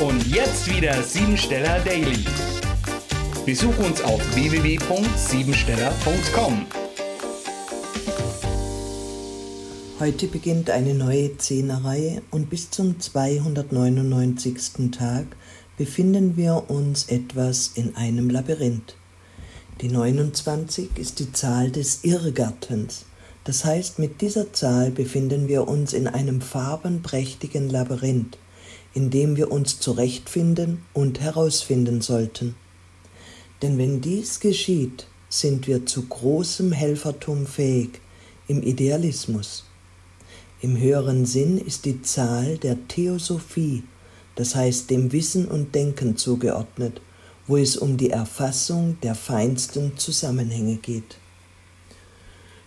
Und jetzt wieder Siebensteller Daily. Besuch uns auf www.siebensteller.com. Heute beginnt eine neue Zehnerreihe und bis zum 299. Tag befinden wir uns etwas in einem Labyrinth. Die 29 ist die Zahl des Irrgartens. Das heißt, mit dieser Zahl befinden wir uns in einem farbenprächtigen Labyrinth in dem wir uns zurechtfinden und herausfinden sollten. Denn wenn dies geschieht, sind wir zu großem Helfertum fähig im Idealismus. Im höheren Sinn ist die Zahl der Theosophie, das heißt dem Wissen und Denken zugeordnet, wo es um die Erfassung der feinsten Zusammenhänge geht.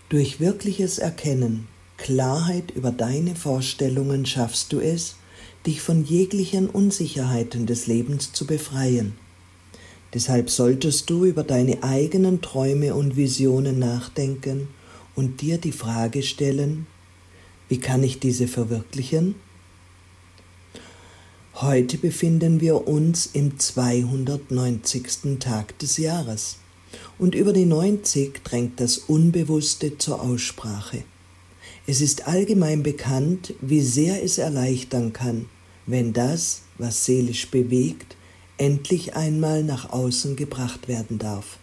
Durch wirkliches Erkennen, Klarheit über deine Vorstellungen schaffst du es, dich von jeglichen Unsicherheiten des Lebens zu befreien. Deshalb solltest du über deine eigenen Träume und Visionen nachdenken und dir die Frage stellen, wie kann ich diese verwirklichen? Heute befinden wir uns im 290. Tag des Jahres und über die 90 drängt das Unbewusste zur Aussprache. Es ist allgemein bekannt, wie sehr es erleichtern kann, wenn das, was seelisch bewegt, endlich einmal nach außen gebracht werden darf.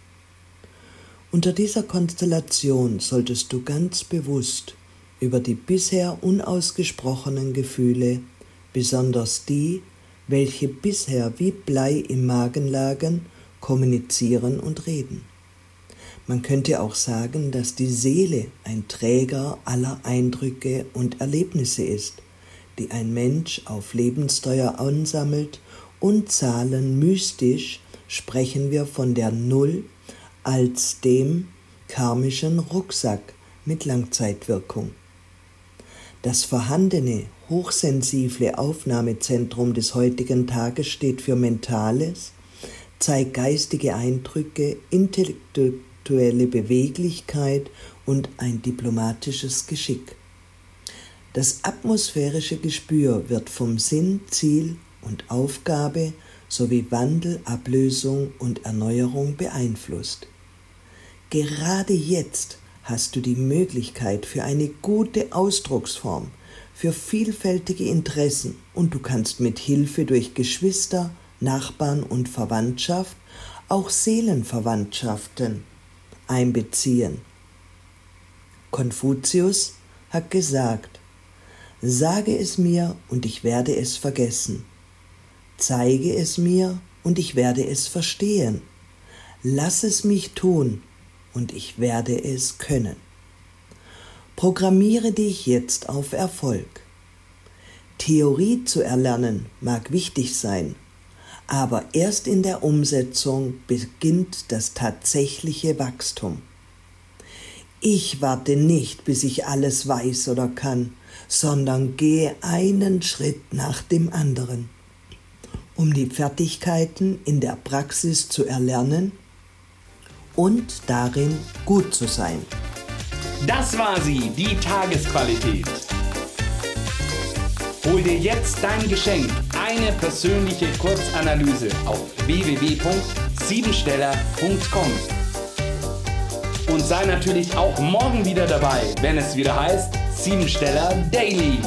Unter dieser Konstellation solltest du ganz bewusst über die bisher unausgesprochenen Gefühle, besonders die, welche bisher wie Blei im Magen lagen, kommunizieren und reden. Man könnte auch sagen, dass die Seele ein Träger aller Eindrücke und Erlebnisse ist, die ein Mensch auf Lebenssteuer ansammelt und Zahlen mystisch sprechen wir von der Null als dem karmischen Rucksack mit Langzeitwirkung. Das vorhandene, hochsensible Aufnahmezentrum des heutigen Tages steht für Mentales, zeigt geistige Eindrücke, intellektuelle Beweglichkeit und ein diplomatisches Geschick. Das atmosphärische Gespür wird vom Sinn, Ziel und Aufgabe sowie Wandel, Ablösung und Erneuerung beeinflusst. Gerade jetzt hast du die Möglichkeit für eine gute Ausdrucksform, für vielfältige Interessen und du kannst mit Hilfe durch Geschwister, Nachbarn und Verwandtschaft auch Seelenverwandtschaften einbeziehen. Konfuzius hat gesagt, Sage es mir und ich werde es vergessen. Zeige es mir und ich werde es verstehen. Lass es mich tun und ich werde es können. Programmiere dich jetzt auf Erfolg. Theorie zu erlernen mag wichtig sein, aber erst in der Umsetzung beginnt das tatsächliche Wachstum. Ich warte nicht, bis ich alles weiß oder kann, sondern gehe einen Schritt nach dem anderen, um die Fertigkeiten in der Praxis zu erlernen und darin gut zu sein. Das war sie, die Tagesqualität. Hol dir jetzt dein Geschenk, eine persönliche Kurzanalyse auf www.siebensteller.com. Und sei natürlich auch morgen wieder dabei, wenn es wieder heißt Siebensteller Daily.